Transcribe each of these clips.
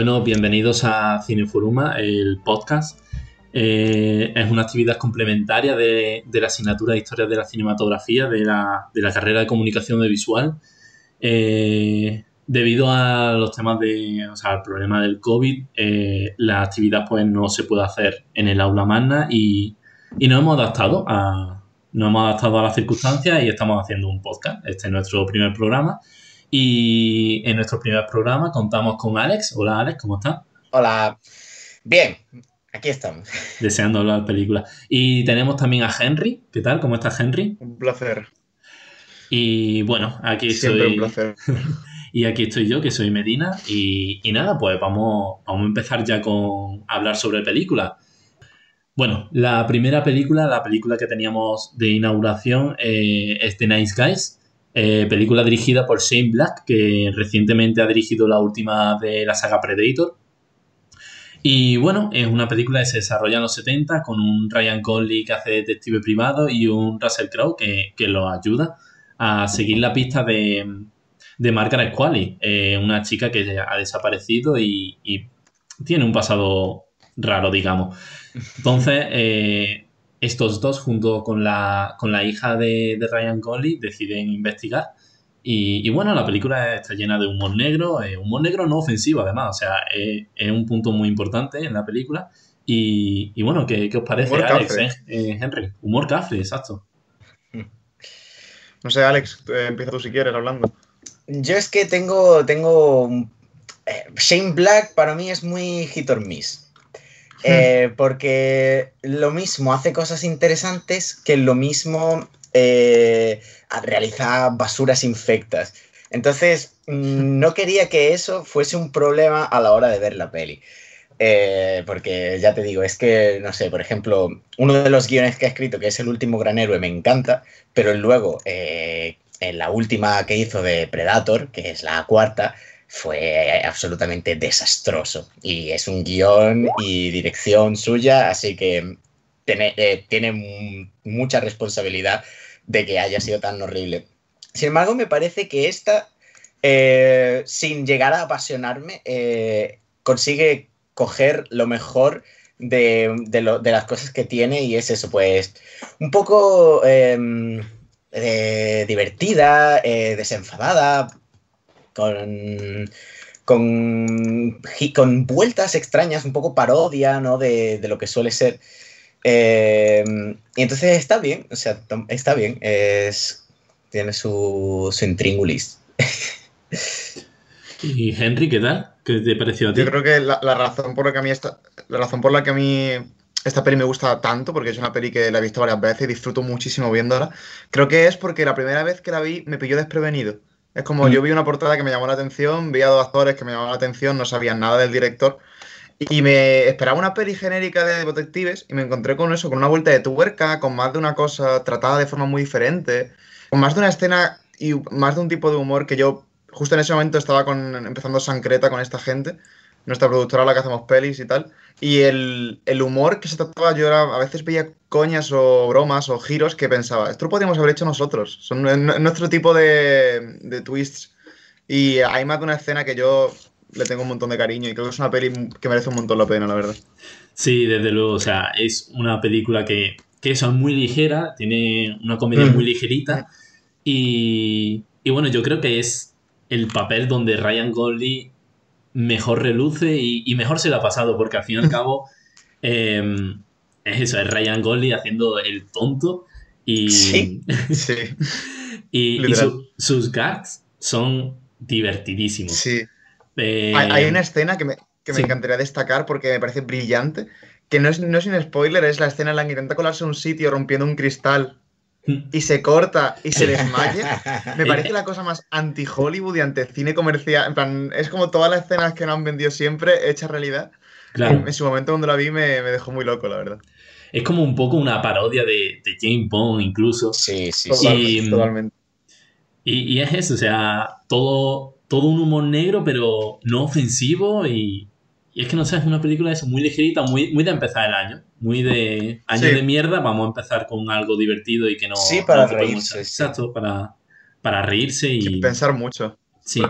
Bueno, bienvenidos a Cineforuma, el podcast. Eh, es una actividad complementaria de, la asignatura de Historia de la Cinematografía de la, carrera de Comunicación Visual. Eh, debido a los temas de, o sea, al problema del COVID, eh, la actividad pues no se puede hacer en el aula magna y, y nos hemos adaptado a, nos hemos adaptado a las circunstancias y estamos haciendo un podcast. Este es nuestro primer programa. Y en nuestro primer programa contamos con Alex. Hola Alex, ¿cómo estás? Hola. Bien, aquí estamos. Deseando hablar de película. Y tenemos también a Henry. ¿Qué tal? ¿Cómo estás, Henry? Un placer. Y bueno, aquí Siempre un placer. y aquí estoy yo, que soy Medina. Y, nada, pues vamos, vamos a empezar ya con hablar sobre películas. Bueno, la primera película, la película que teníamos de inauguración eh, es The Nice Guys, eh, película dirigida por Shane Black, que recientemente ha dirigido la última de la saga Predator. Y bueno, es una película que se desarrolla en los 70 con un Ryan Conley que hace detective privado y un Russell Crowe que, que lo ayuda a seguir la pista de, de Margaret Qualley, una chica que ha desaparecido y, tiene un pasado raro, digamos. Entonces, eh, estos dos, junto con la, con la hija de, Ryan Conley, deciden investigar. Y, bueno, la película está llena de humor negro, eh, humor negro no ofensivo además, o sea, es un punto muy importante en la película. Y, bueno, ¿qué, os parece, Alex, Henry? Humor cafre, exacto. No sé, Alex, empieza tú si quieres hablando. Yo es que tengo, tengo... Eh, Shane Black para mí es muy hit or miss. Eh, porque lo mismo hace cosas interesantes que lo mismo eh, realiza basuras infectas. Entonces, mm, no quería que eso fuese un problema a la hora de ver la peli. porque ya te digo, es que, no sé, por ejemplo, uno de los guiones que ha escrito, que es El último gran héroe, me encanta, pero luego en la última que hizo de Predator, que es la cuarta, fue absolutamente desastroso. Y es un guion y dirección suya, así que tiene, eh, mucha responsabilidad de que haya sido tan horrible. Sin embargo, me parece que esta, eh, sin llegar a apasionarme, eh, consigue coger lo mejor de, de, las cosas que tiene y es eso, pues un poco em, eh, divertida, eh, desenfadada, con, con, con, vueltas extrañas, un poco parodia ¿no? de, lo que suele ser. Eh, y entonces está bien, o sea, está bien, es, tiene su, su intríngulis. ¿Y Henry, qué tal? ¿Qué te pareció a ti? Yo creo que la, razón por la que a mí esta, la razón por la que a mí esta peli me gusta tanto porque es una peli que la he visto varias veces y disfruto muchísimo viéndola. Creo que es porque la primera vez que la vi me pilló desprevenido. Es como yo mm. vi una portada que me llamó la atención, vi a dos actores que me llamaban la atención, no sabían nada del director y me esperaba una peli genérica de detectives y me encontré con eso, con una vuelta de tuerca, con más de una cosa tratada de forma muy diferente, con más de una escena y más de un tipo de humor que yo justo en ese momento estaba con, empezando Sancreta con esta gente nuestra productora la que hacemos pelis y tal. Y el, humor que se trataba, yo era, a veces veía coñas o bromas o giros que pensaba, esto lo podríamos haber hecho nosotros. Son nuestro tipo de, de twists. Y hay más de una escena que yo le tengo un montón de cariño y creo que es una peli que merece un montón la pena, la verdad. Sí, desde luego, o sea, es una película que, que es muy ligera, tiene una comedia mm. muy ligerita y, y bueno, yo creo que es el papel donde Ryan Gosling mejor reluce y, mejor se le ha pasado, porque al fin y al cabo em, es eso, es Ryan Gosling haciendo el tonto y, sí, y, sus gags son divertidísimos. Sí. Eh, hay, una escena que me, encantaría destacar porque me parece brillante, que no es, no es un spoiler, es la escena en la que intenta colarse a un sitio rompiendo un cristal y se corta y se desmaya, me parece la cosa más anti-Hollywood y anti-cine comercial. En plan, es como todas las escenas que nos han vendido siempre hechas realidad. Claro. En su momento cuando la vi me, dejó muy loco, la verdad. Es como un poco una parodia de, de James Bond incluso. Sí, sí, sí. Totalmente. Y, y, es eso, o sea, todo, todo un humor negro, pero no ofensivo y, y es que no sé, es una película eso, muy ligerita, muy, muy de empezar el año. Muy de año de mierda, vamos a empezar con algo divertido y que no. Sí, para reírse. Exacto, para, para reírse y. pensar mucho. Sí.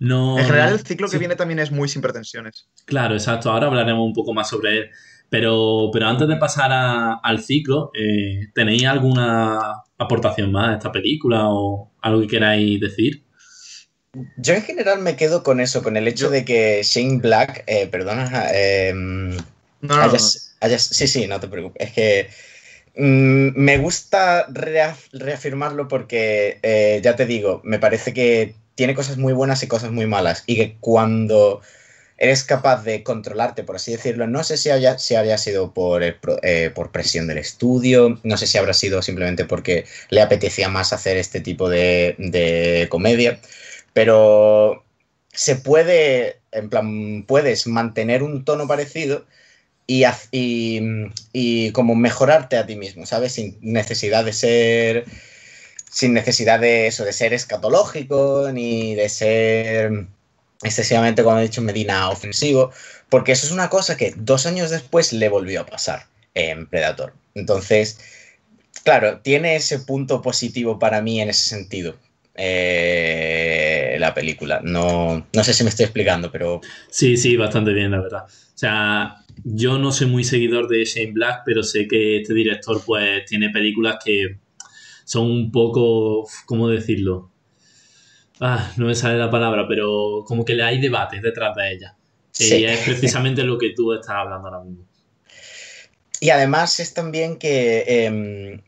No, En general, el ciclo sí. que viene también es muy sin pretensiones. Claro, exacto. Ahora hablaremos un poco más sobre él. Pero, pero antes de pasar a- al ciclo, eh, ¿tenéis alguna aportación más a esta película o algo que queráis decir? Yo en general me quedo con eso, con el hecho de que Shane Black, eh, perdona, eh, No, no, no. haya- haya- sí, sí, no te preocupes. Es que mm, me gusta reaf- reafirmarlo porque, eh, ya te digo, me parece que tiene cosas muy buenas y cosas muy malas. Y que cuando eres capaz de controlarte, por así decirlo, no sé si haya, si haya sido por, eh, por presión del estudio, no sé si habrá sido simplemente porque le apetecía más hacer este tipo de, de comedia, pero se puede, en plan, puedes mantener un tono parecido y, y, y como mejorarte a ti mismo, ¿sabes? Sin necesidad de ser, sin necesidad de eso, de ser escatológico, ni de ser excesivamente, como he dicho, Medina ofensivo, porque eso es una cosa que dos años después le volvió a pasar en Predator. Entonces, claro, tiene ese punto positivo para mí en ese sentido. eh, la película. No, no sé si me estoy explicando, pero Sí, sí, bastante bien, la verdad. O sea, yo no soy muy seguidor de Shane Black, pero sé que este director pues tiene películas que son un poco, ¿cómo decirlo? Ah, no me sale la palabra, pero como que le hay debates detrás de ellas. Sí. Y es precisamente lo que tú estás hablando ahora mismo. Y además es también que em,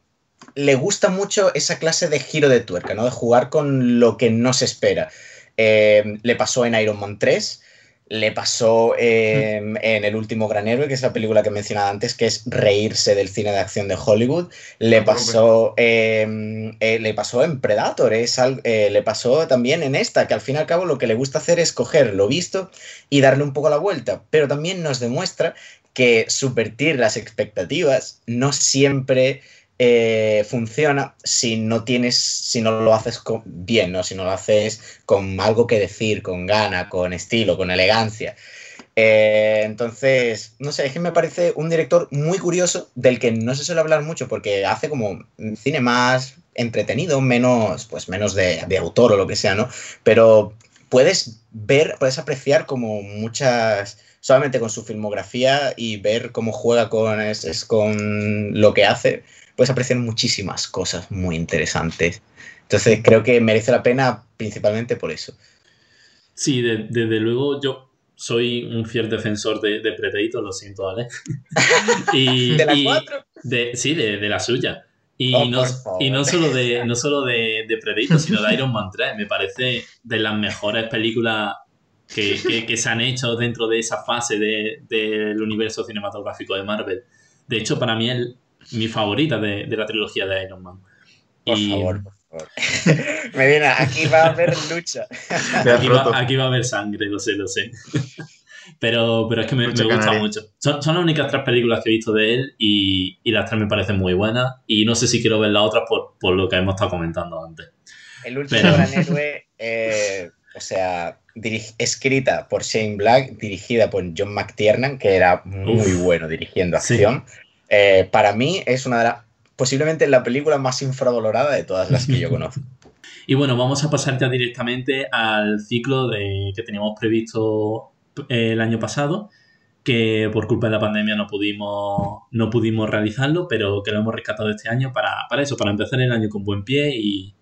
le gusta mucho esa clase de giro de tuerca, ¿no? De jugar con lo que no se espera. Em, le pasó en Iron Man 3, le pasó em, en El último gran héroe, que es la película que mencionaba antes, que es reírse del cine de acción de Hollywood. Le No te pasó, em, eh, le pasó en Predator, es al- eh, le pasó también en esta, que al fin y al cabo lo que le gusta hacer es coger lo visto y darle un poco la vuelta, pero también nos demuestra que subvertir las expectativas no siempre eh, funciona si no tienes, si no lo haces con- bien, ¿no? si no lo haces con algo que decir, con gana, con estilo, con elegancia. Eh, entonces, no sé, es que me parece un director muy curioso del que no se suele hablar mucho porque hace como cine más entretenido, menos, pues menos de, de autor o lo que sea, ¿no? Pero puedes ver, puedes apreciar como muchas, solamente con su filmografía y ver cómo juega con, es con lo que hace, puedes apreciar muchísimas cosas muy interesantes. Entonces creo que merece la pena principalmente por eso. Sí, de- desde luego yo soy un fiel defensor de, de Predator, lo siento, ¿vale? y, ¿De las y- cuatro? de- sí, de, de la suya. Y, Oh, no, y no solo, de, no solo de, de Predator, sino de Iron Man 3. Me parece de las mejores películas que, que- que se han hecho dentro de esa fase de- del universo cinematográfico de Marvel. De hecho, para mí es mi favorita de, de la trilogía de Iron Man. Por Y favor, por favor. Medina, aquí va a haber lucha. Aquí va, aquí va a haber sangre, lo sé, lo sé. Pero, pero es que me, me gusta mucho. Son, son las únicas tres películas que he visto de él y, y las tres me parecen muy buenas. Y no sé si quiero ver las otras por, por lo que hemos estado comentando antes. El último Pero- gran héroe, eh, o sea, escrita por Shane Black, dirigida por John McTiernan, que era muy Uf. bueno dirigiendo Sí. Eh, para mí es una de las, posiblemente la película más infravalorada de todas las que yo conozco. Y bueno, vamos a pasar ya directamente al ciclo de, que teníamos previsto eh, el año pasado, que por culpa de la pandemia no pudimos, no pudimos realizarlo, pero que lo hemos rescatado este año para, para eso, para empezar el año con buen pie y,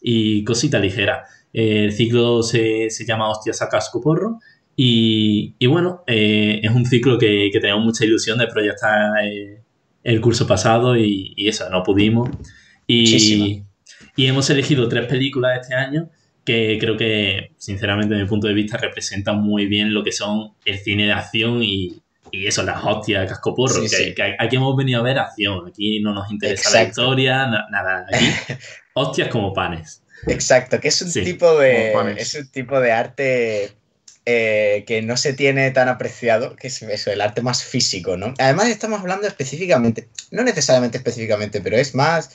y cosita ligera. El ciclo se, se llama Hostias a casco porro y, y bueno, eh, es un ciclo que, que tenemos mucha ilusión de proyectar eh, el curso pasado y, y eso, no pudimos. Y, y hemos elegido tres películas este año que creo que, sinceramente, desde mi punto de vista, representan muy bien lo que son el cine de acción y, y eso, las hostias, casco porro. Sí, que, sí. que aquí hemos venido a ver acción, aquí no nos interesa la historia, na- nada, aquí hostias como panes. Exacto, que es un Sí, tipo de. Es un tipo de arte eh, que no se tiene tan apreciado, que es eso, el arte más físico, ¿no? Además, estamos hablando específicamente, no necesariamente específicamente, pero es más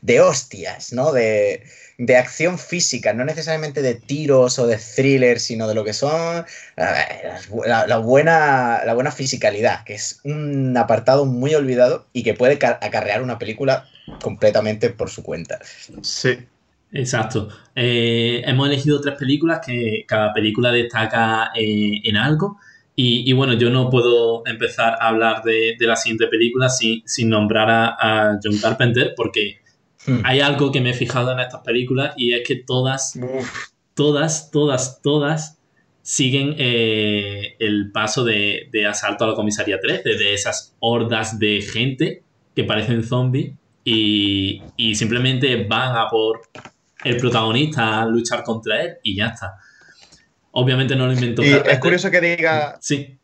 de hostias, ¿no? De, de acción física, no necesariamente de tiros o de thrillers, sino de lo que son la, buena, la buena fisicalidad, que es un apartado muy olvidado y que puede ca- acarrear una película completamente por su cuenta. Sí. Exacto. Eh, hemos elegido tres películas que cada película destaca eh, en algo. Y, bueno, yo no puedo empezar a hablar de, la siguiente película sin, sin nombrar a, John Carpenter porque hmm. hay algo que me he fijado en estas películas y es que todas, todas, todas, todas siguen eh, el paso de, asalto a la comisaría 3, de, esas hordas de gente que parecen zombies y, y simplemente van a por el protagonista a luchar contra él y ya está. Obviamente no lo inventó. Y es curioso que diga. Sí.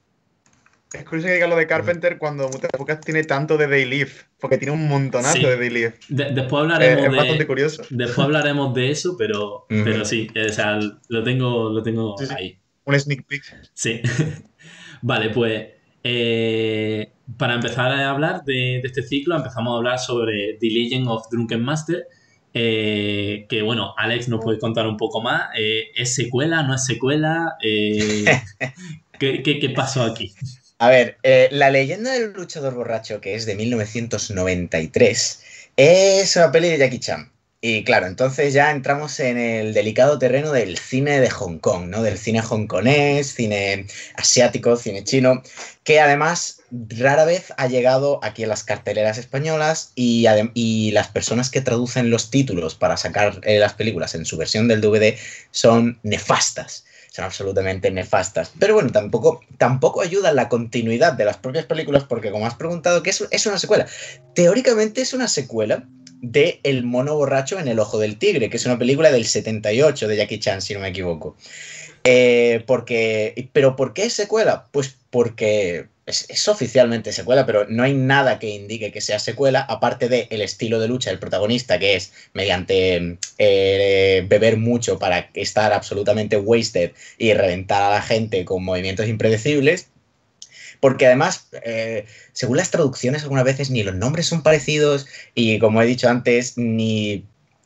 Es curioso que diga lo de Carpenter cuando muchas pocas tiene tanto de Day Live, porque tiene un montonazo de Day Live. después hablaremos es de. bastante curioso. Después hablaremos de eso, pero, pero sí, o sea, lo tengo, lo tengo ahí. Un sneak peek. Sí. vale, pues. Eh, para empezar a hablar de, de, este ciclo, empezamos a hablar sobre The Legend of Drunken Master, eh, que bueno, Alex nos puede contar un poco más. Eh, ¿Es secuela? ¿No es secuela? Eh, ¿qué, pasó aquí? A ver, La leyenda del luchador borracho, que es de 1993, es una peli de Jackie Chan. Y claro, entonces ya entramos en el delicado terreno del cine de Hong Kong, ¿no? Del cine hongkonés, cine asiático, cine chino, que además rara vez ha llegado aquí en las carteleras españolas y, las personas que traducen los títulos para sacar eh, las películas en su versión del DVD son nefastas son absolutamente nefastas. Pero bueno, tampoco, tampoco ayuda la continuidad de las propias películas porque como has preguntado, ¿qué es, es una secuela? Teóricamente es una secuela de El mono borracho en el ojo del tigre, que es una película del 78 de Jackie Chan, si no me equivoco. Eh, porque, ¿Pero por qué es secuela? Pues porque es, oficialmente secuela, pero no hay nada que indique que sea secuela, aparte del el estilo de lucha del protagonista, que es mediante eh, beber mucho para estar absolutamente wasted y reventar a la gente con movimientos impredecibles porque además, eh, según las traducciones, algunas veces ni los nombres son parecidos y como he dicho antes, ni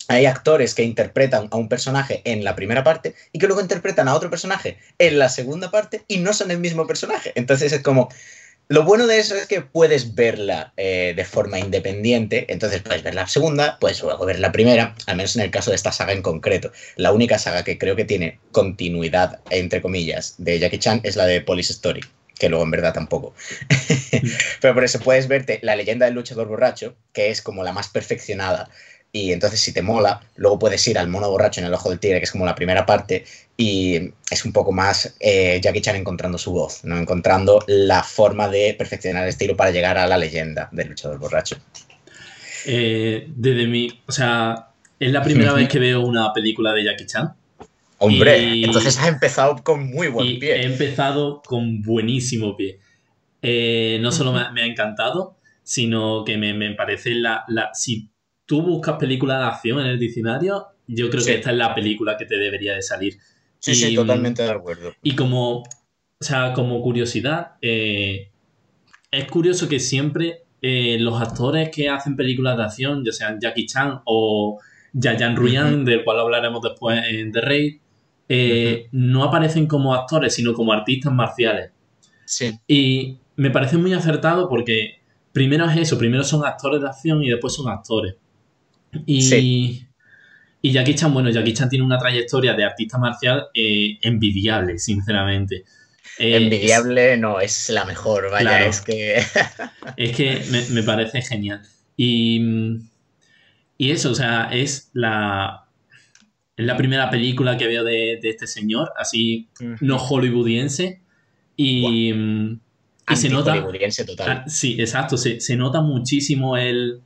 hay actores que interpretan a un personaje en la primera parte y que luego interpretan a otro personaje en la segunda parte y no son el mismo personaje. Entonces es como... Lo bueno de eso es que puedes verla eh, de forma independiente, entonces puedes ver la segunda, puedes luego ver la primera, al menos en el caso de esta saga en concreto. La única saga que creo que tiene continuidad, entre comillas, de Jackie Chan es la de Police Story que luego en verdad tampoco. Pero por eso puedes verte la leyenda del luchador borracho, que es como la más perfeccionada. Y entonces si te mola, luego puedes ir al mono borracho en el ojo del tigre, que es como la primera parte, y es un poco más eh, Jackie Chan encontrando su voz, ¿no? encontrando la forma de perfeccionar el estilo para llegar a la leyenda del luchador borracho. Eh, desde mi, o sea, es la primera vez que veo una película de Jackie Chan. Hombre, entonces has empezado con muy buen pie. He empezado con buenísimo pie. Eh, no solo me, ha encantado, sino que me, parece la, Si tú buscas película de acción en el diccionario, yo creo que esta es la película que te debería de salir. Sí, sí, totalmente de acuerdo. Y como, o sea, como curiosidad, eh, es curioso que siempre eh, los actores que hacen películas de acción, ya sean Jackie Chan o Yayan Ruyan, del cual hablaremos después en The Raid, eh, no aparecen como actores, sino como artistas marciales. Sí. Y me parece muy acertado porque primero es eso, primero son actores de acción y después son actores. Y, y Jackie Chan, bueno, Jackie Chan tiene una trayectoria de artista marcial eh, envidiable, sinceramente. Eh, envidiable no, es la mejor, vaya, es que... es que me, parece genial. Y, y eso, o sea, es la, es la primera película que veo de, este señor, así no hollywoodiense. Y, mm, se nota. Hollywoodiense total. Ah, sí, exacto. Se, nota muchísimo el,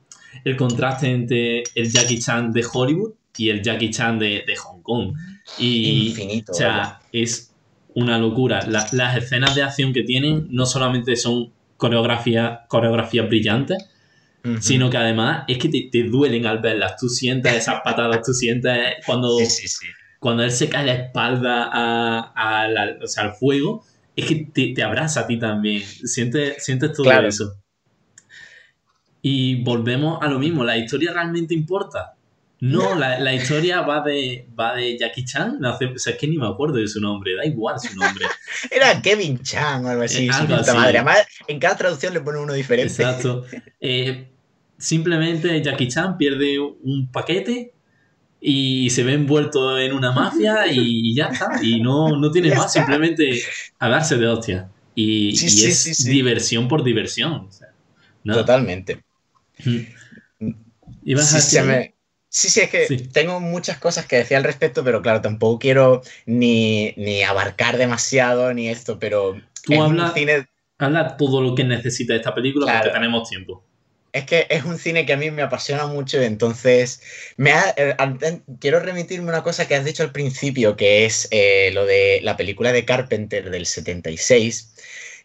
contraste entre el Jackie Chan de Hollywood y el Jackie Chan de, Hong Kong. Y, Infinito. O sea, es una locura. las escenas de acción que tienen no solamente son coreografía, sino que además es que te, duelen al verlas. Tú sientes esas patadas, tú sientes cuando, cuando él se cae la espalda a, al fuego, es que te, abraza a ti también. Sientes, sientes todo eso. Y volvemos a lo mismo, la historia realmente importa. No, la, historia va de, va de Jackie Chan. No, o sea, es que ni me acuerdo de su nombre, da igual su nombre. Era Kevin Chan o algo así. Madre. Además, en cada traducción le pone uno diferente. Exacto. Eh, simplemente Jackie Chan pierde un paquete y se ve envuelto en una mafia y ya está. Y no, no tiene más, simplemente a darse de hostia. Y, es diversión por diversión. Totalmente. ¿Ibas a Sí, sí, es que tengo muchas cosas que decir al respecto, pero claro, tampoco quiero ni, abarcar demasiado ni esto, pero Tú habla, cine... habla todo lo que necesita esta película porque tenemos tiempo. Es que es un cine que a mí me apasiona mucho, entonces eh, quiero remitirme una cosa que has dicho al principio, que es eh, lo de la película de Carpenter del 76.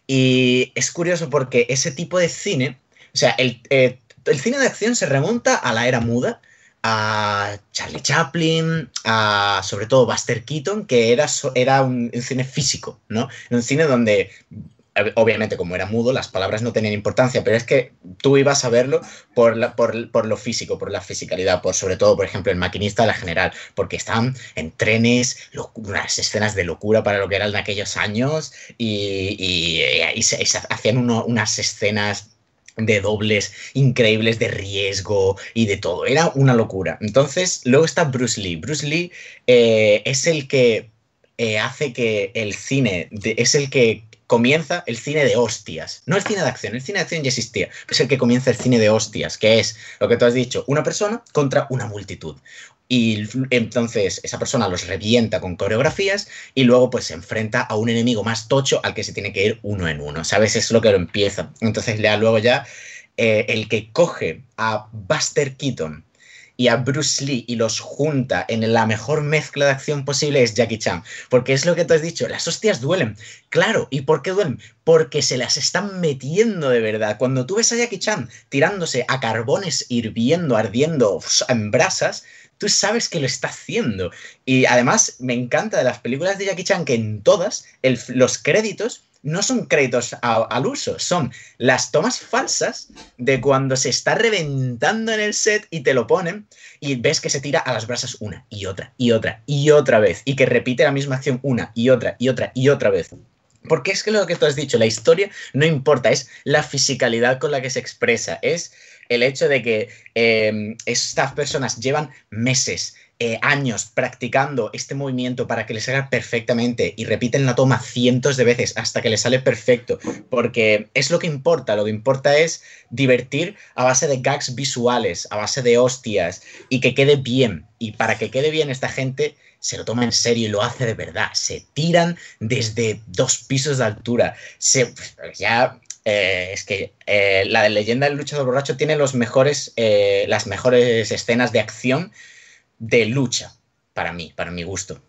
Y es curioso porque ese tipo de cine, o sea, el, eh, el cine de acción se remonta a la era muda, a Charlie Chaplin, a sobre todo Buster Keaton, que era, era un, cine físico, ¿no? Un cine donde, obviamente como era mudo, las palabras no tenían importancia, pero es que tú ibas a verlo por, por, lo físico, por la fisicalidad, por sobre todo, por ejemplo, el maquinista de la general, porque estaban en trenes, unas escenas de locura para lo que eran aquellos años y, y, se, hacían unas escenas de dobles increíbles de riesgo y de todo. Era una locura. Entonces, luego está Bruce Lee. Bruce Lee eh, es el que eh, hace que el cine, es el que comienza el cine de hostias. No el cine de acción, el cine de acción ya existía. Es el que comienza el cine de hostias, que es lo que tú has dicho, una persona contra una multitud y entonces esa persona los revienta con coreografías y luego pues se enfrenta a un enemigo más tocho al que se tiene que ir uno en uno, ¿sabes? Es lo que lo empieza. Entonces lea luego ya eh, el que coge a Buster Keaton y a Bruce Lee y los junta en la mejor mezcla de acción posible es Jackie Chan. Porque es lo que tú has dicho, las hostias duelen. Claro, ¿y por qué duelen? Porque se las están metiendo de verdad. Cuando tú ves a Jackie Chan tirándose a carbones hirviendo, ardiendo en brasas, tú sabes que lo está haciendo. Y además me encanta de las películas de Jackie Chan que en todas los créditos no son créditos al uso, son las tomas falsas de cuando se está reventando en el set y te lo ponen y ves que se tira a las brasas una y otra y otra y otra vez y que repite la misma acción una y otra y otra y otra vez. Porque es que lo que tú has dicho, la historia no importa, es la fisicalidad con la que se expresa, es el hecho de que em, estas personas llevan meses, eh, años practicando este movimiento para que les salga perfectamente y repiten la toma cientos de veces hasta que les sale perfecto, porque es lo que importa, lo que importa es divertir a base de gags visuales, a base de hostias y que quede bien. Y para que quede bien esta gente se lo toma en serio y lo hace de verdad. Se tiran desde dos pisos de altura. Se, ya eh, es que eh, la leyenda del luchador borracho tiene los mejores, las mejores escenas de acción de lucha, para mí, para mi gusto.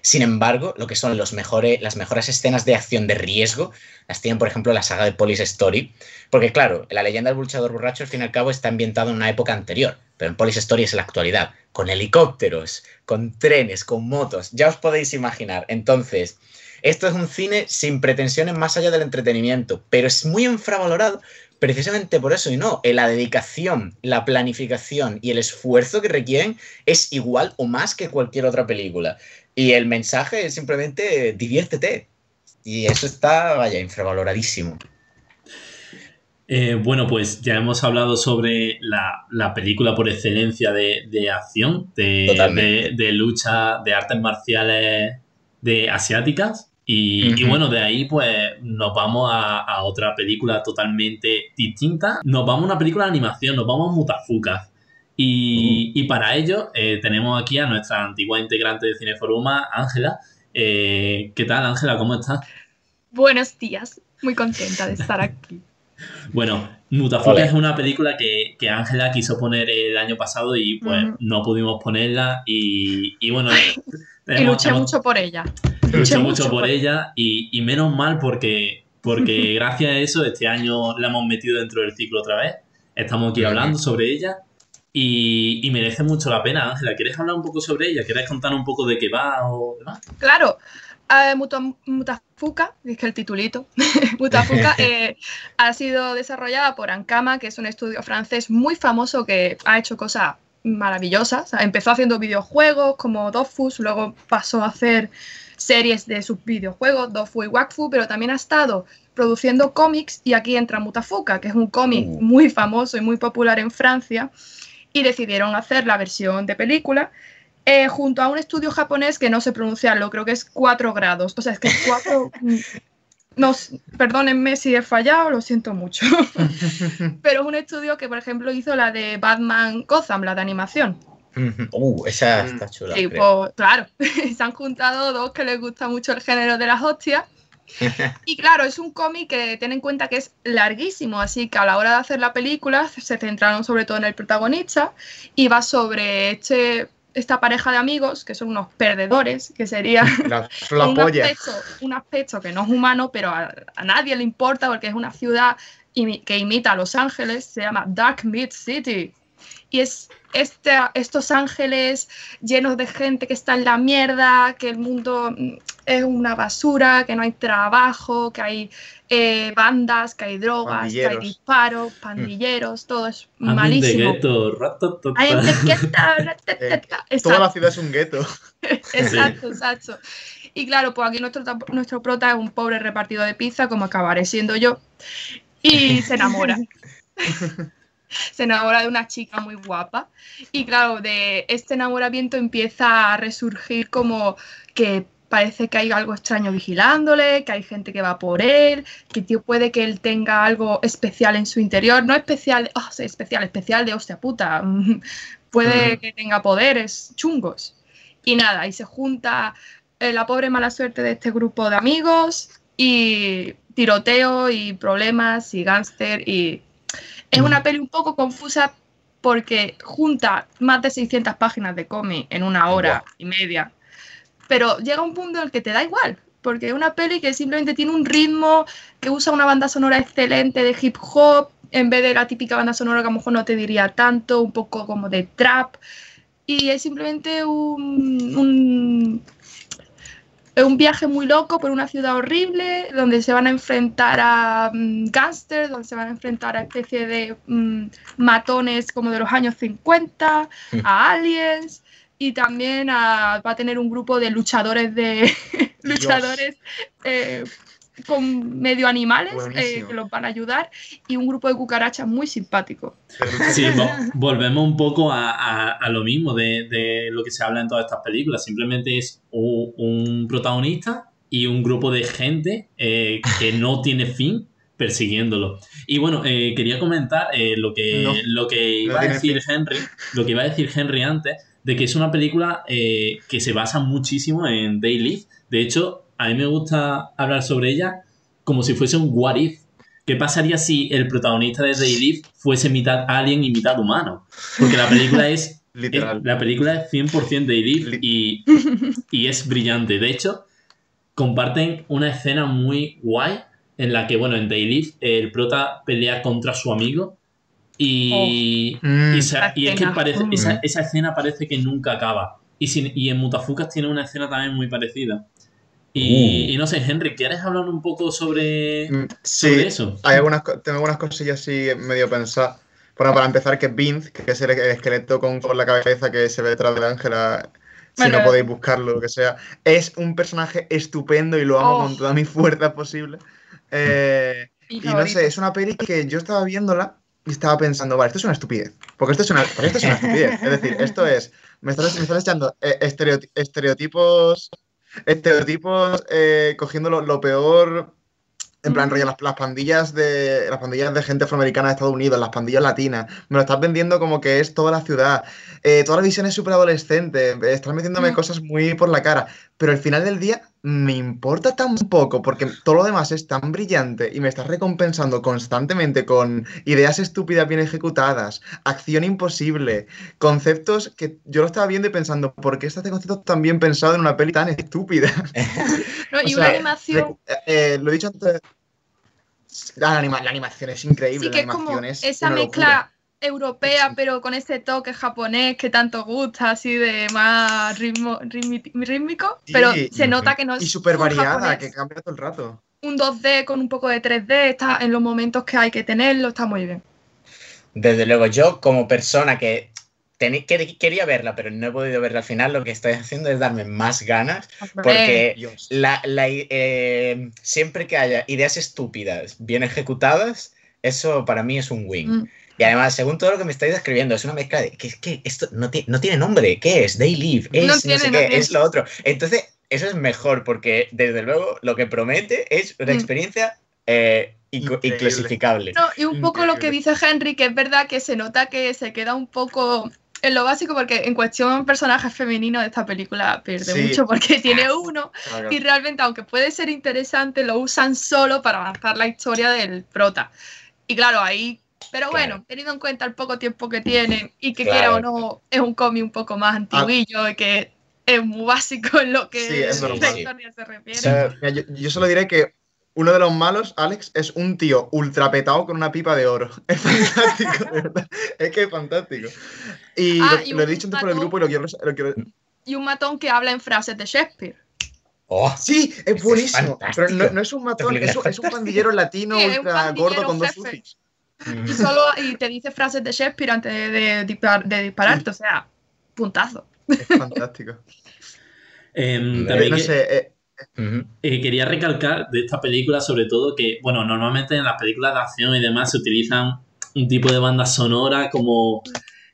sin embargo, lo que son los mejores, las mejores escenas de acción de riesgo las tienen, por ejemplo, la saga de Police Story. Porque, claro, la leyenda del luchador borracho, al fin y al cabo, está ambientada en una época anterior. Pero en Police Story es la actualidad. Con helicópteros, con trenes, con motos. Ya os podéis imaginar. Entonces, esto es un cine sin pretensiones más allá del entretenimiento, pero es muy infravalorado precisamente por eso y no. La dedicación, la planificación y el esfuerzo que requieren es igual o más que cualquier otra película. Y el mensaje es simplemente diviértete. Y eso está, vaya, infravaloradísimo. Eh, bueno, pues ya hemos hablado sobre la, película por excelencia de, acción, de, de, lucha, de artes marciales de asiáticas. Y, bueno, de ahí pues nos vamos a, otra película totalmente distinta. Nos vamos a una película de animación, nos vamos a Mutafuka. Y, y para ello eh, tenemos aquí a nuestra antigua integrante de Cineforuma, Ángela. Eh, ¿Qué tal, Ángela? ¿Cómo estás? Buenos días, muy contenta de estar aquí. bueno, Mutafuka es una película que Ángela quiso poner el año pasado y pues no pudimos ponerla. Y, y bueno, y luché mucho por ella. Luché mucho, por, ella y, menos mal porque, porque gracias a eso este año la hemos metido dentro del ciclo otra vez. Estamos aquí hablando sobre ella y, merece mucho la pena, Ángela. ¿Quieres hablar un poco sobre ella? ¿Quieres contar un poco de qué va o demás? Claro. Uh, Mutafuka, dije el titulito, Mutafuka eh, ha sido desarrollada por Ankama, que es un estudio francés muy famoso que ha hecho cosas maravillosa. empezó haciendo videojuegos como Dofus, luego pasó a hacer series de sus videojuegos, Dofu y Wakfu, pero también ha estado produciendo cómics y aquí entra Mutafuka, que es un cómic muy famoso y muy popular en Francia, y decidieron hacer la versión de película eh, junto a un estudio japonés que no sé pronunciarlo, creo que es 4 grados. O sea, es que 4... No, perdónenme si he fallado, lo siento mucho. Pero es un estudio que, por ejemplo, hizo la de Batman Gotham, la de animación. Uh, esa Mm. está chula. Sí, creo. pues, claro, se han juntado dos que les gusta mucho el género de las hostias. Y claro, es un cómic que ten en cuenta que es larguísimo, así que a la hora de hacer la película se centraron sobre todo en el protagonista y va sobre este, esta pareja de amigos que son unos perdedores, que sería La, son la un, aspecto, un aspecto que no es humano, pero a, a nadie le importa porque es una ciudad que imita a Los Ángeles, se llama Dark Mid City. Y es este, estos ángeles llenos de gente que está en la mierda, que el mundo mm, es una basura, que no hay trabajo, que hay eh, bandas, que hay drogas, que hay disparos, pandilleros, todo es I'm malísimo. ghetto, Eh. Toda la ciudad es un gueto. Exacto, exacto. Y claro, pues aquí nuestro, nuestro prota es un pobre repartido de pizza, como acabaré siendo yo, y se enamora. se enamora de una chica muy guapa. Y claro, de este enamoramiento empieza a resurgir como que parece que hay algo extraño vigilándole, que hay gente que va por él, que tío puede que él tenga algo especial en su interior. No especial, oh, especial, especial de hostia puta. puede que tenga poderes chungos. Y nada, y se junta eh, la pobre mala suerte de este grupo de amigos y tiroteo y problemas y gángster y es una peli un poco confusa porque junta más de 600 páginas de cómic en una hora y media, pero llega un punto en el que te da igual, porque es una peli que simplemente tiene un ritmo, que usa una banda sonora excelente de hip hop, en vez de la típica banda sonora que a lo mejor no te diría tanto, un poco como de trap, y es simplemente un, un, un viaje muy loco por una ciudad horrible, donde se van a enfrentar a mm, gángsters, donde se van a enfrentar a especie de mm, matones como de los años 50, a aliens, y también a- va a tener un grupo de luchadores de luchadores eh, con medio animales eh, que los van a ayudar y un grupo de cucarachas muy simpático. Sí, vo- volvemos un poco a, a- a lo mismo de, de lo que se habla en todas estas películas. Simplemente es un protagonista y un grupo de gente eh, que no tiene fin persiguiéndolo. Y bueno, eh, quería comentar eh, lo, que, No, lo que iba a decir Henry, lo que iba a decir Henry antes, de que es una película eh, que se basa muchísimo en Day Live. De hecho, a mí me gusta hablar sobre ella como si fuese un what if. ¿Qué pasaría si el protagonista de Day Live fuese mitad alien y mitad humano? Porque la película es, es- Literal. la película es 100% Day Live Li- y, y es brillante. De hecho, comparten una escena muy guay en la que, bueno, en Day Live el prota pelea contra su amigo y, Mm, y, sa- y es que parece, Mm. esa, esa escena parece que nunca acaba. Y, sin- y en Mutafucas tiene una escena también muy parecida. Y, Uh. y no sé, Henry, ¿quieres hablar un poco sobre, mm, sobre sí, eso? hay algunas, tengo algunas cosillas así medio pensadas. Bueno, para empezar, que Vince, que es el, el esqueleto con, con la cabeza que se ve detrás de Ángela, si Bueno. no podéis buscarlo, lo que sea, es un personaje estupendo y lo amo Oh. con toda mi fuerza posible. Eh, Y no sé, es una peli que yo estaba viéndola y estaba pensando, vale, esto es una estupidez. Porque esto es una, porque esto es una estupidez. Es decir, esto es. Me estás, me estás echando eh, estereoti- estereotipos. Estereotipos eh, cogiendo lo, lo peor. En plan, Mm. rollo, las, las pandillas de. Las pandillas de gente afroamericana de Estados Unidos, las pandillas latinas. Me lo estás vendiendo como que es toda la ciudad. Eh, toda la visión es súper adolescente. Estás metiéndome Mm. cosas muy por la cara. Pero al final del día me importa tan poco porque todo lo demás es tan brillante y me estás recompensando constantemente con ideas estúpidas bien ejecutadas, acción imposible, conceptos que yo lo estaba viendo y pensando, ¿por qué está este concepto tan bien pensado en una peli tan estúpida? No, y o una sea, animación. Eh, eh, lo he dicho antes. La, anima- la animación es increíble, Sí, que es la como animación es esa una mezcla locura. Europea, pero con ese toque japonés que tanto gusta, así de más ritmo, rítmi- rítmico, Sí, pero se nota que no es Y súper variada, japonés. que cambia todo el rato. un 2D con un poco de 3D, está en los momentos que hay que tenerlo, está muy bien. Desde luego, yo como persona que, que quería verla, pero no he podido verla al final, lo que estoy haciendo es darme más ganas, porque Dios. la, eh, siempre que haya ideas estúpidas bien ejecutadas, eso para mí es un win. Mm. Y además, según todo lo que me estáis describiendo, es una mezcla de que es que esto no, ti- no tiene nombre. ¿Qué es? They live. Es No sé no qué, tiene. es lo otro. Entonces, eso es mejor porque, desde luego, lo que promete es una Mm. experiencia eh, inclasificable. No, y un poco lo que dice Henry, que es verdad que se nota que se queda un poco en lo básico, porque en cuestión personaje femenino de esta película pierde Sí. mucho porque tiene uno Claro. y realmente, aunque puede ser interesante, lo usan solo para avanzar la historia del prota. Y claro, ahí. Pero Claro. bueno, teniendo en cuenta el poco tiempo que tienen y que Claro. quiera o no, es un cómic un poco más antiguillo y que es muy básico en lo que Sí, es la historia se refiere. Mira, yo, yo solo diré que uno de los malos, Alex, es un tío ultrapetado con una pipa de oro. Es fantástico, de verdad. Es que es fantástico. Y Ah, lo, y lo he dicho antes por el grupo y lo quiero, lo quiero- Y un matón que habla en frases de Shakespeare. oh, Sí, es es buenísimo. pero no, es un matón, es, es un- es un pandillero latino Sí, es un ultra pandillero gordo con dos jefe. Mm. Y solo y te dice frases de Shakespeare antes de, de dispar- de dispararte, o sea, puntazo. Es fantástico. Em, Eh, también no que- sé, eh, eh, quería recalcar de esta película sobre todo que, bueno, normalmente en las películas de acción y demás se utilizan un tipo de banda sonora como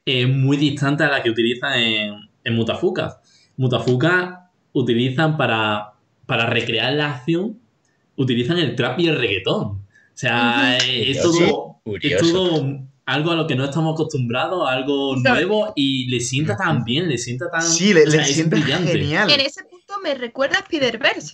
eh, muy distante a la que utilizan en, en Mutafuka. Mutafuka utilizan para, para recrear la acción, utilizan el trap y el reggaetón. O sea, es Curioso, todo, es todo algo a lo que no estamos acostumbrados, algo nuevo y le sienta tan bien, le sienta tan... sí, le, o sea, le sienta genial. En ese punto me recuerda a Spider-Verse.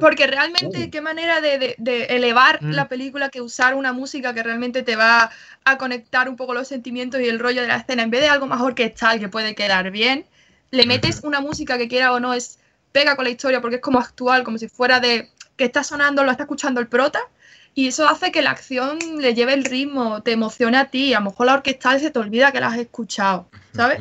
Porque realmente, Uh. qué manera de, de- de elevar Mm. la película que usar una música que realmente te va a conectar un poco los sentimientos y el rollo de la escena. En vez de algo más orquestal que puede quedar bien, le metes una música que quiera o no es pega con la historia porque es como actual, como si fuera de que está sonando, lo está escuchando el prota. Y eso hace que la acción le lleve el ritmo, te emocione a ti. A lo mejor la orquestal se te olvida que la has escuchado, ¿sabes?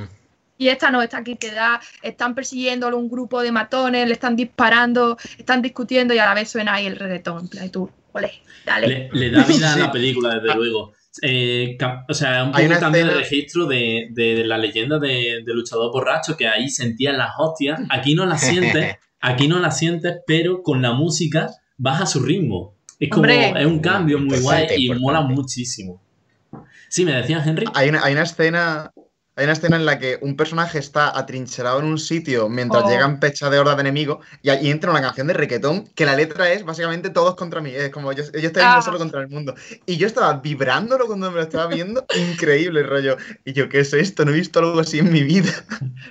Y esta no, esta aquí te da, están persiguiéndolo un grupo de matones, le están disparando, están discutiendo y a la vez suena ahí el reggaetón. Y tú, ole, dale. Le, le da vida Sí. a la película, desde luego. Eh, o sea, un poco de escena- registro de, de la leyenda de, de luchador borracho, que ahí sentían las hostias. Aquí no las sientes, aquí no las sientes, pero con la música baja su ritmo. Es como, Hombre. es un cambio muy guay y importante. mola muchísimo. Sí, me decías, Henry. Hay una, hay una escena. Hay una escena en la que un personaje está atrincherado en un sitio mientras Oh. llegan pecha de horda de enemigos y ahí entra una canción de reggaetón que la letra es básicamente todos contra mí. Es como yo, yo estoy Ah. solo contra el mundo. Y yo estaba vibrándolo cuando me lo estaba viendo. Increíble el rollo. Y yo, ¿qué es esto? No he visto algo así en mi vida.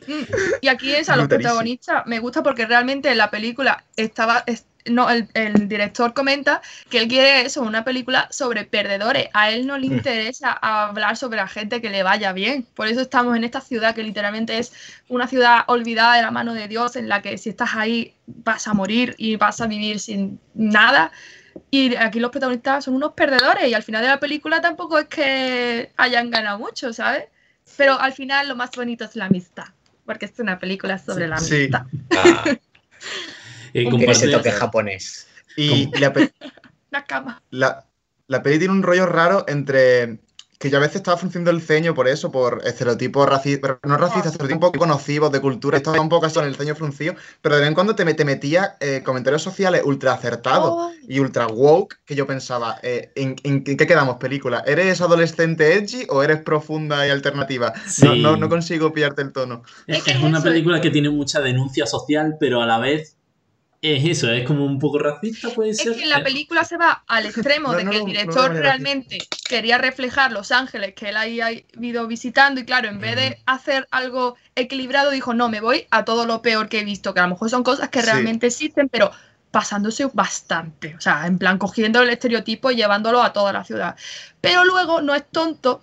Mm, Y aquí es a los protagonistas. Me gusta porque realmente en la película estaba. es- no, el, el director comenta que él quiere eso, una película sobre perdedores. A él no le interesa hablar sobre la gente que le vaya bien. Por eso estamos en esta ciudad que literalmente es una ciudad olvidada de la mano de Dios, en la que si estás ahí vas a morir y vas a vivir sin nada. Y aquí los protagonistas son unos perdedores y al final de la película tampoco es que hayan ganado mucho, ¿sabes? Pero al final lo más bonito es la amistad, porque es una película sobre la Sí. amistad. Ah, Eh, ese toque japonés. Y la, pe- Una cama. la, la peli tiene un rollo raro entre que yo a veces estaba frunciendo el ceño por eso, por estereotipos racistas, no racistas, estereotipos conocidos de cultura, estaba un poco así con el ceño fruncido, pero de vez en cuando te, me- te metía eh, comentarios sociales ultra acertados Oh, y ultra woke que yo pensaba, eh, ¿en, en qué quedamos película? ¿Eres adolescente edgy o eres profunda y alternativa? No, Sí. no, no consigo pillarte el tono. Es, Es que es es una película que tiene mucha denuncia social, pero a la vez es eso, es como un poco racista, puede es ser. que la película se va al extremo No, de que el director realmente quería reflejar Los Ángeles que él ahí ha ido visitando y claro, en vez de hacer algo equilibrado dijo, no, me voy a todo lo peor que he visto, que a lo mejor son cosas que Sí. realmente existen, pero pasándose bastante, o sea, en plan cogiendo el estereotipo y llevándolo a toda la ciudad. Pero luego no es tonto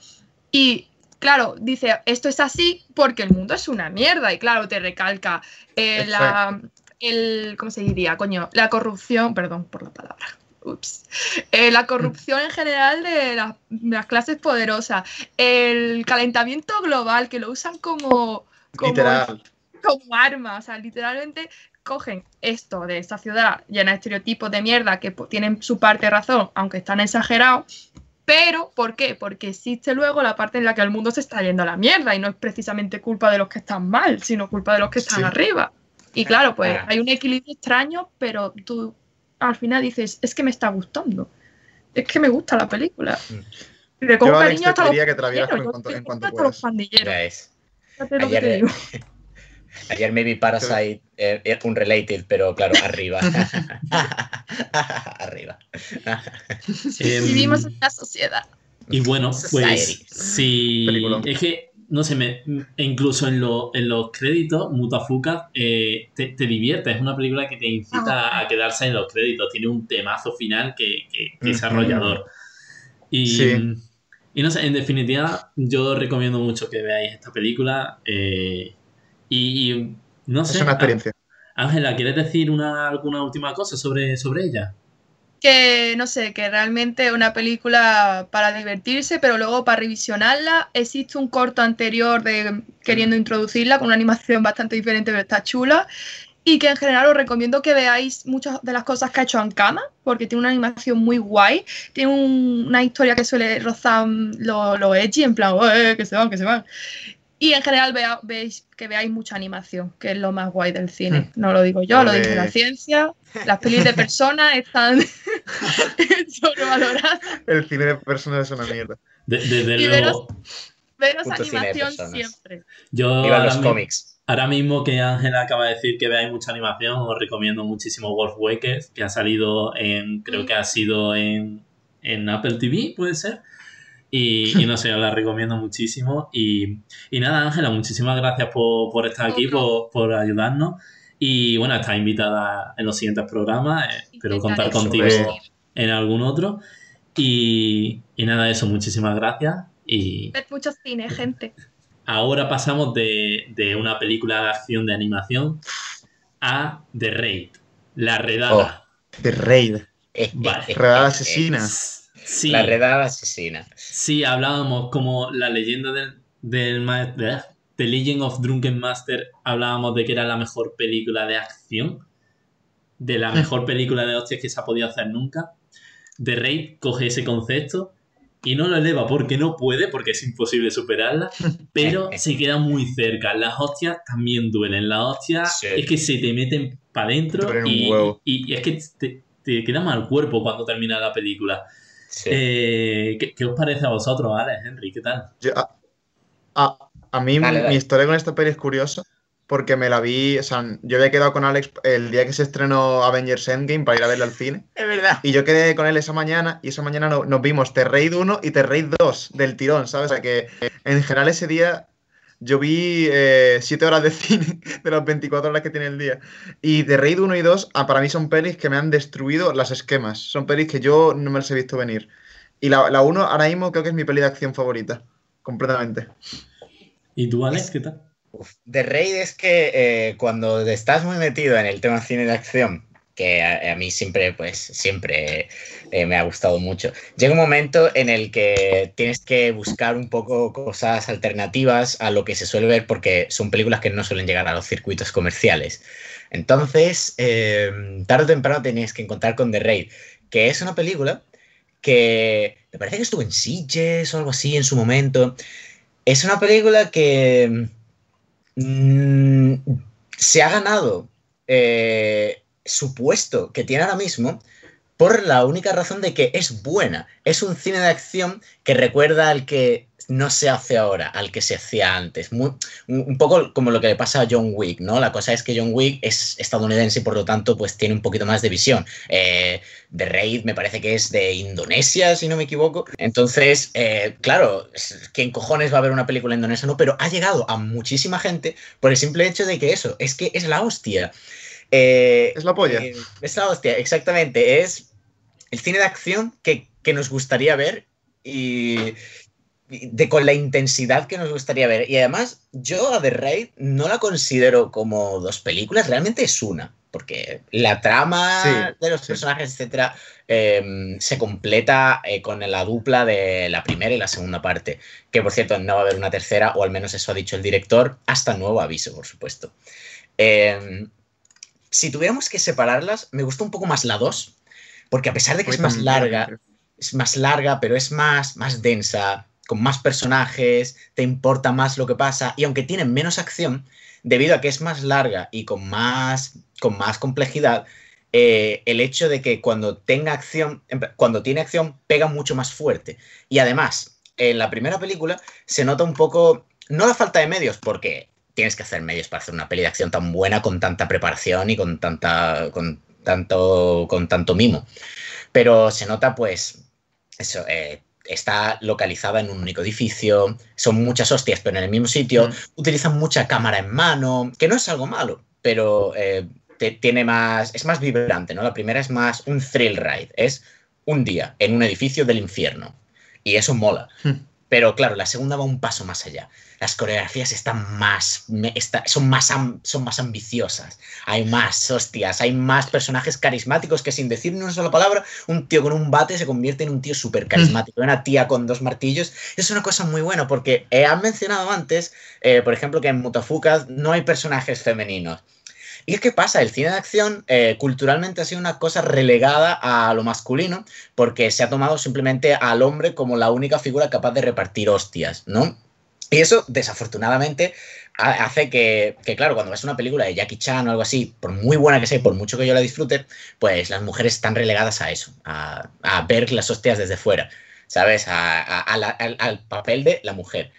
y claro, dice, esto es así porque el mundo es una mierda y claro, te recalca eh, la, el, ¿cómo se diría? Coño, la corrupción, perdón por la palabra. Ups. Eh, la corrupción en general de, las- de las clases poderosas, el calentamiento global que lo usan como, como Literal. como arma, o sea, literalmente cogen esto de esta ciudad llena de estereotipos de mierda que tienen su parte de razón, aunque están exagerados, pero ¿por qué? Porque existe luego la parte en la que el mundo se está yendo a la mierda y no es precisamente culpa de los que están mal, sino culpa de los que están Sí. arriba. Y claro, pues hay un equilibrio extraño, pero tú al final dices, es que me está gustando, es que me gusta la película. Cojo Yo, Alex, cariño hasta los pediría que te la vieras pandilleros, en cuanto- yo en cuanto hasta los puedas. pandilleros. Ya es. Fíjate lo que te Ayer, ayer me vi Parasite, eh, eh, un related, pero claro, arriba. arriba. Em, Vivimos en una sociedad. Y bueno, pues Society. Peliculón. es que no sé, me, e incluso en, lo- en los créditos, Mutafuka eh, te, te divierte, es una película que te incita Ah. a quedarse en los créditos, tiene un temazo final que, que- que es arrollador. Y, Sí. y no sé, en definitiva, yo recomiendo mucho que veáis esta película eh, y, y no sé, Es una experiencia. Ángela, ¿quieres decir una, alguna última cosa sobre, sobre ella? Que no sé, que realmente es una película para divertirse, pero luego para revisionarla existe un corto anterior de queriendo introducirla con una animación bastante diferente, pero está chula. Y que en general os recomiendo que veáis muchas de las cosas que ha hecho Ankama, porque tiene una animación muy guay, tiene un- una historia que suele rozar mm, lo, lo edgy, en plan, "Eh, que se van, que se van. Y en general vea- veis, que veáis mucha animación, que es lo más guay del cine. No lo digo yo, lo dice la ciencia. Las pelis de personas están sobrevaloradas. El cine de personas es una mierda. De- desde luego, Veros animación siempre. yo los mismo- cómics. Ahora mismo que Ángela acaba de decir que veáis mucha animación, os recomiendo muchísimo Wolf Wakers, que ha salido en, creo que ha sido en, en Apple TV, puede ser. Y, y no sé, os la recomiendo muchísimo. Y, y nada, Ángela, muchísimas gracias por, por estar aquí, por, por ayudarnos. Y bueno, estás invitada en los siguientes programas. eh, espero contar contigo en algún otro. Y, y nada, eso, muchísimas gracias. Y, Ved mucho cine, gente. Ahora pasamos de, de una película de acción de animación a The Raid, La Redada. The Raid. Vale. Redada asesina. Sí, La redada asesina. sí, hablábamos como la leyenda del, del de The Legend of Drunken Master, hablábamos de que era la mejor película de acción, de la mejor película de hostias que se ha podido hacer nunca. The Raid coge ese concepto y no lo eleva porque no puede, porque es imposible superarla, pero se queda muy cerca. Las hostias también duelen. Las hostias Sí. es que se te meten para adentro y, y- y es que te, te queda mal cuerpo cuando termina la película. Sí. Eh, ¿qué, qué os parece a vosotros, Alex, Henry? ¿Qué tal? Yo- a, a- a mí Dale, mi historia con esta peli es curiosa porque me la vi, o sea, yo había quedado con Alex el día que se estrenó Avengers Endgame para ir a verla al cine es verdad. y yo quedé con él esa mañana y esa mañana no- nos vimos The Raid 1 y The Raid 2 del tirón, ¿sabes? O sea que en general ese día yo vi 7 horas de cine de las 24 horas que tiene el día. Y The Raid 1 y 2 ah, para mí son pelis que me han destruido las esquemas, son pelis que yo no me las he visto venir. Y la, la 1 ahora mismo creo que es mi peli de acción favorita, completamente. ¿Y tú, Alex, qué tal? Uf, The Raid es que eh, cuando estás muy metido en el tema cine de acción, que a, mí siempre, pues, siempre eh, me ha gustado mucho, llega un momento en el que tienes que buscar un poco cosas alternativas a lo que se suele ver porque son películas que no suelen llegar a los circuitos comerciales. Entonces, eh, tarde o temprano tenías que encontrar con The Raid, que es una película que me parece que estuvo en Sitges o algo así en su momento. Es una película que mm, se ha ganado eh, su puesto que tiene ahora mismo por la única razón de que es buena. Es un cine de acción que recuerda al que no se hace ahora, al que se hacía antes. Un poco como lo que le pasa a John Wick, ¿no? La cosa es que John Wick es estadounidense y por lo tanto pues tiene un poquito más de visión. Eh, The Raid me parece que es de Indonesia, si no me equivoco. Entonces, eh, claro, ¿quién cojones va a ver una película indonesia? No, pero ha llegado a muchísima gente por el simple hecho de que eso, es que es la hostia. Eh, Es la polla. eh, es la hostia, exactamente. Es el cine de acción que, que nos gustaría ver y, y de, con la intensidad que nos gustaría ver. Y además, yo a The Raid no la considero como dos películas, realmente es una. Porque la trama Sí, de los sí. personajes, etcétera, eh, se completa eh, con la dupla de la primera y la segunda parte. Que por cierto, no va a haber una tercera, o al menos eso ha dicho el director, hasta nuevo aviso, por supuesto. Eh, si tuviéramos que separarlas, me gusta un poco más la 2, porque a pesar de que es más larga, es más larga, pero es más, más densa, con más personajes, te importa más lo que pasa, y aunque tiene menos acción, debido a que es más larga y con más, con más complejidad, eh, el hecho de que cuando tenga acción, cuando tiene acción, pega mucho más fuerte. Y además, 2, en la primera película, se nota un poco, no la falta de medios, porque tienes que hacer medios para hacer una peli de acción tan buena, con tanta preparación y con, tanta, con, tanto, con tanto mimo. Pero se nota, pues, eso, eh, está localizada en un único edificio, son muchas hostias, pero en el mismo sitio, Mm. utilizan mucha cámara en mano, que no es algo malo, pero eh, te- tiene más, es más vibrante, ¿no? La primera es más un thrill ride, es un día en un edificio del infierno, y eso mola. Mm. Pero claro, la segunda va un paso más allá. Las coreografías están más, está- son, más am- son más ambiciosas. Hay más hostias, hay más personajes carismáticos que sin decir ni una sola palabra, un tío con un bate se convierte en un tío súper carismático. Una tía con dos martillos. Es una cosa muy buena porque eh, han mencionado antes, eh, por ejemplo, que en Mutafuka no hay personajes femeninos. Y es que pasa, el cine de acción eh, culturalmente ha sido una cosa relegada a lo masculino porque se ha tomado simplemente al hombre como la única figura capaz de repartir hostias, ¿no? Y eso, desafortunadamente, ha- hace que, que, claro, cuando ves una película de Jackie Chan o algo así, por muy buena que sea y por mucho que yo la disfrute, pues las mujeres están relegadas a eso, a, a ver las hostias desde fuera, ¿sabes? Al papel de la mujer.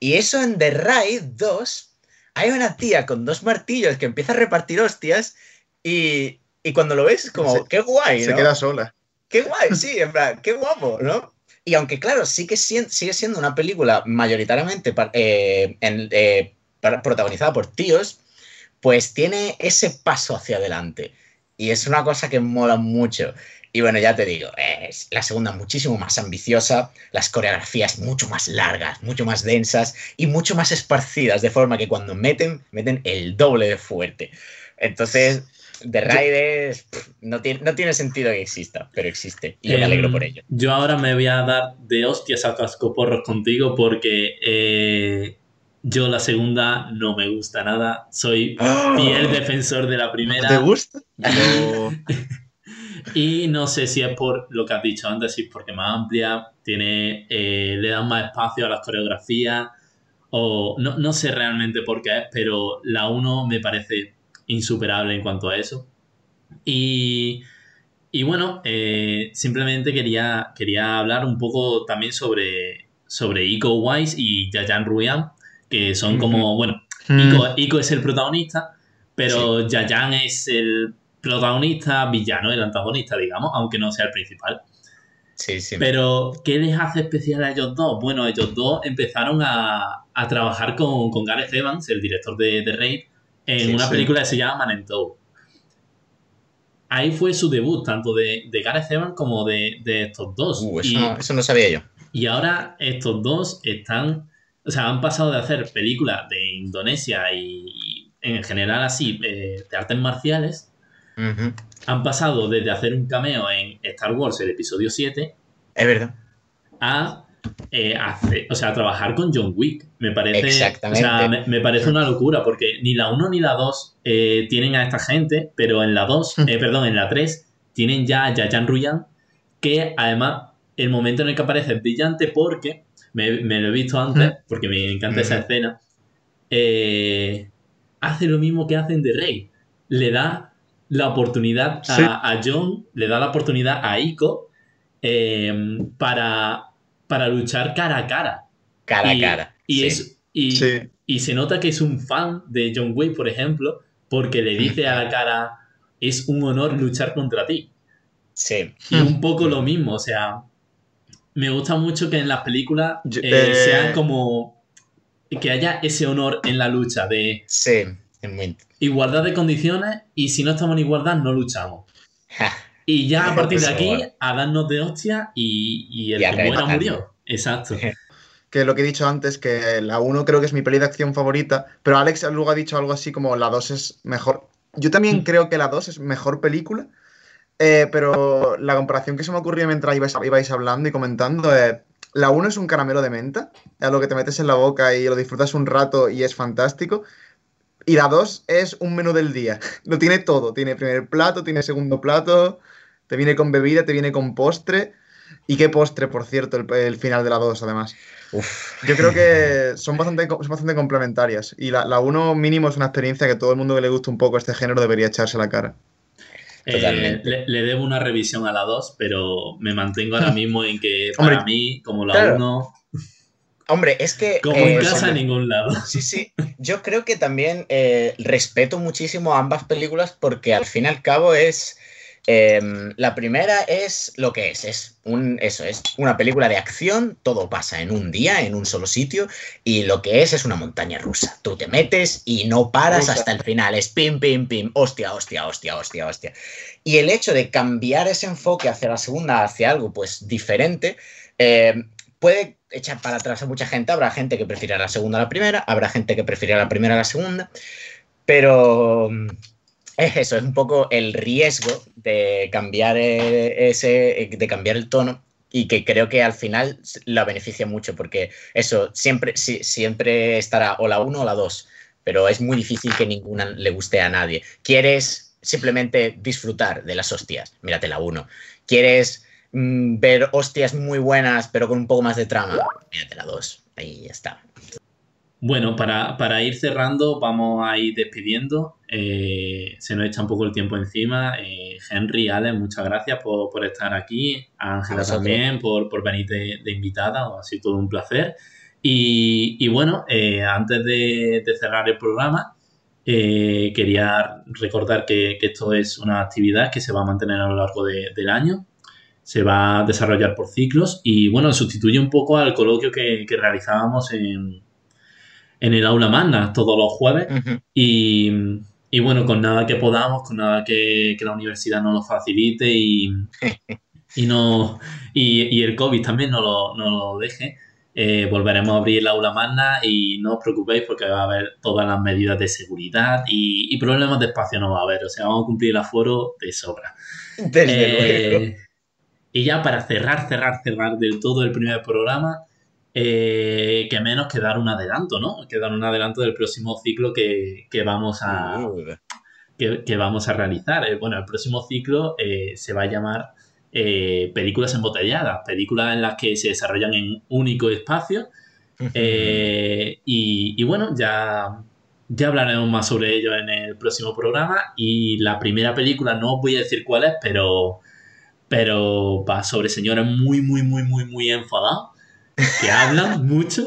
Y eso en The Raid 2, hay una tía con dos martillos que empieza a repartir hostias y, y cuando lo ves es como, Se- qué guay, Se ¿no? queda sola. Qué guay, sí, en plan, qué guapo, ¿no? Y aunque, claro, sí que sigue siendo una película mayoritariamente eh, en- eh, protagonizada por tíos, pues tiene ese paso hacia adelante. Y es una cosa que mola mucho. Y bueno, ya te digo, es la segunda muchísimo más ambiciosa, las coreografías mucho más largas, mucho más densas y mucho más esparcidas, de forma que cuando meten, meten el doble de fuerte. Entonces, The Raiders pff, no, tiene, no tiene sentido que exista, pero existe. Y yo me alegro Em, por ello. Yo ahora me voy a dar de hostias a cascoporros contigo porque eh, yo la segunda no me gusta nada. Soy fiel defensor de la ¿No primera. te gusta? Yo- Y no sé si es por lo que has dicho antes, si es porque más amplia, tiene, eh, le dan más espacio a las coreografías, o no, no sé realmente por qué es, pero la 1 me parece insuperable en cuanto a eso. Y, y bueno, eh, simplemente quería, quería hablar un poco también sobre, sobre Iko Wise y Yayan Ruyan, que son como, bueno, Ico, Ico es el protagonista, pero Yayan es el protagonista villano, el antagonista, digamos, aunque no sea el principal. Sí, sí. Pero, ¿qué les hace especial a ellos dos? Bueno, ellos dos empezaron a, a trabajar con, con Gareth Evans, el director de, de Raid, en Sí, una sí. película que se llama Man in Tow. Ahí fue su debut, tanto de, de Gareth Evans como de, de estos dos. Uh, eso, y, no, eso no sabía yo. y ahora estos dos están, o sea, han pasado de hacer películas de Indonesia y, y en general así, eh, de artes marciales, Han pasado desde hacer un cameo en Star Wars, el episodio 7, Es verdad. a, eh, hacer- o sea, a trabajar con John Wick. Me parece, Exactamente. O sea, me, me parece una locura porque ni la 1 ni la 2 eh, tienen a esta gente, pero en la 2, eh, perdón, en la 3 tienen ya a Yayan Ruyan, que además el momento en el que aparece es brillante porque, me, me lo he visto antes, porque me encanta esa escena, eh, hace lo mismo que hacen de Rey. Le da la oportunidad a, Sí. a John, le da la oportunidad a Ico eh, para, para luchar cara a cara. Cara y, a cara. Y, sí. es, y, Sí. y se nota que es un fan de John Wick, por ejemplo, porque le dice a la cara, es un honor luchar contra ti. Sí. Y un poco lo mismo, o sea, me gusta mucho que en las películas eh, eh, sean como que haya ese honor en la lucha de Sí. Es muy... igualdad de condiciones y si no estamos en igualdad no luchamos. Y ya a partir de aquí a darnos de hostia y, y el Y a que muera reventar. murió. Exacto. Que lo que he dicho antes, que la 1 creo que es mi peli de acción favorita, pero Alex luego ha dicho algo así como la 2 es mejor. Yo también Mm. creo que la 2 es mejor película, eh, pero la comparación que se me ocurrió mientras ibais, ibais hablando y comentando es, la 1 es un caramelo de menta, es lo que te metes en la boca y lo disfrutas un rato y es fantástico. Y la 2 es un menú del día. Lo tiene todo. Tiene primer plato, tiene segundo plato, te viene con bebida, te viene con postre. Y qué postre, por cierto, el, el final de la 2, además. Uf. Yo creo que son bastante, son bastante complementarias. Y la, la 1 mínimo es una experiencia que todo el mundo que le gusta un poco este género debería echarse a la cara. Eh, le, debo una revisión a la 2, pero me mantengo ahora mismo en que para mí, como la 1. Hombre, es que. Como en casa a ningún lado. Sí, sí. Yo creo que también eh, respeto muchísimo ambas películas porque al fin y al cabo es. Em, la primera es lo que es, es un, eso, es una película de acción, todo pasa en un día, en un solo sitio, y lo que es es una montaña rusa. Tú te metes y no paras hasta el final, es pim, pim, pim, hostia, hostia, hostia, hostia, hostia. Y el hecho de cambiar ese enfoque hacia la segunda, hacia algo pues diferente, em, puede echar para atrás a mucha gente. Habrá gente que prefiera la segunda a la primera, habrá gente que prefiera la primera a la segunda, pero es eso, es un poco el riesgo de cambiar eh, ese, eh, de cambiar el tono y que creo que al final la beneficia mucho porque eso siempre, siempre estará o la 1 o la 2, pero es muy difícil que ninguna le guste a nadie. ¿Quieres simplemente disfrutar de las hostias? Mírate la 1. ¿Quieres mm, ver hostias muy buenas pero con un poco más de trama? Mírate la 2. Ahí ya está. Bueno, para, ir cerrando, vamos a ir despidiendo. Eh, se nos echa un poco el tiempo encima. Eh, Henry, Alex, muchas gracias por, estar aquí. Ángela también por, por venir de, invitada. Ha sido todo un placer. Y, bueno, eh, antes de, cerrar el programa, quería recordar que, esto es una actividad que se va a mantener a lo largo del año. Se va a desarrollar por ciclos y bueno, sustituye un poco al coloquio que realizábamos en, en el aula magna todos los jueves. y, bueno, con nada que podamos, con nada que, la universidad nos lo facilite y, y, no, y, el COVID también no lo, lo deje. Eh, volveremos a abrir el aula magna y no os preocupéis porque va a haber todas las medidas de seguridad y, problemas de espacio no va a haber. O sea, vamos a cumplir el aforo de sobra. Desde eh, Y ya para cerrar, cerrar, cerrar del todo el primer programa, eh, que menos que dar un adelanto, ¿no? Que dar un adelanto del próximo ciclo que, vamos a que, vamos a realizar. Eh, bueno, el próximo ciclo eh, se va a llamar películas embotelladas, películas en las que se desarrollan en único espacio. y, bueno, ya, ya hablaremos más sobre ello en el próximo programa. Y la primera película, no os voy a decir cuál es, pero, pero va sobre señores muy, muy, muy, muy, muy enfadados que hablan mucho.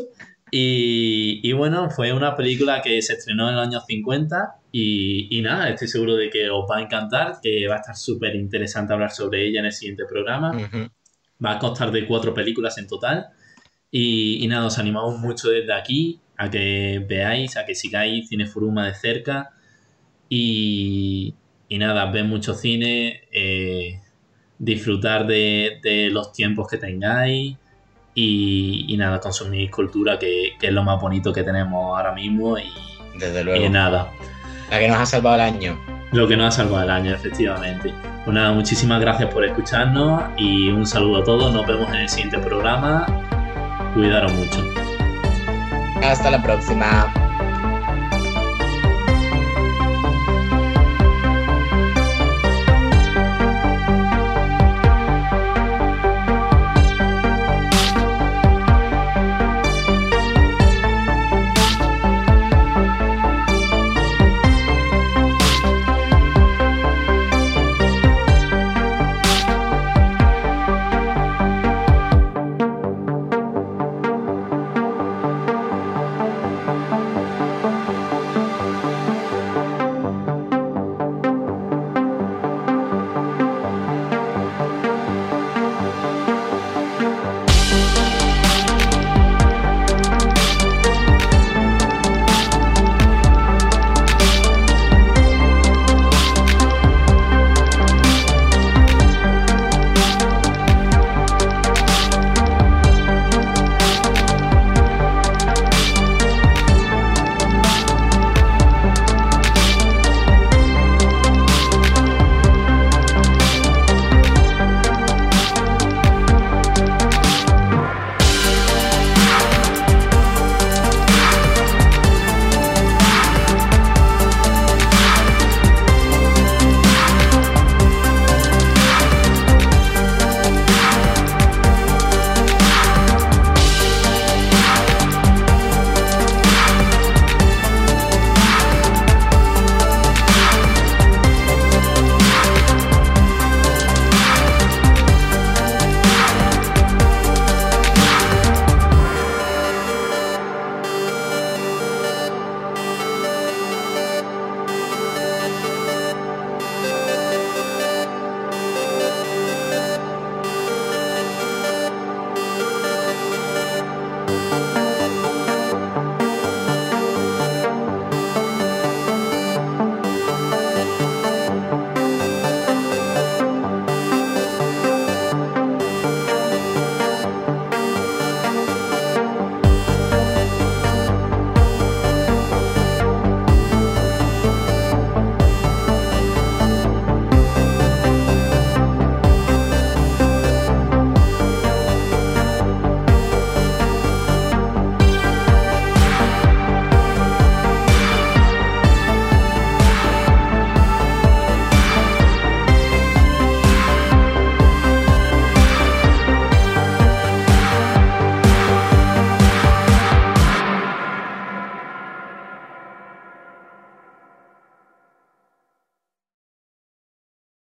Y, bueno, fue una película que se estrenó en el año 50 y, nada, estoy seguro de que os va a encantar, que va a estar súper interesante hablar sobre ella en el siguiente programa. Va a constar de cuatro películas en total. Y, nada, os animamos mucho desde aquí a que veáis, a que sigáis Cine Furuma de cerca. Y, nada, ven mucho cine, eh, disfrutar de, de los tiempos que tengáis y, nada, consumir cultura que, es lo más bonito que tenemos ahora mismo y, Desde luego. y nada. La que nos ha salvado el año. Lo que nos ha salvado el año, efectivamente. Pues nada, muchísimas gracias por escucharnos y un saludo a todos. Nos vemos en el siguiente programa. Cuidaros mucho. Hasta la próxima.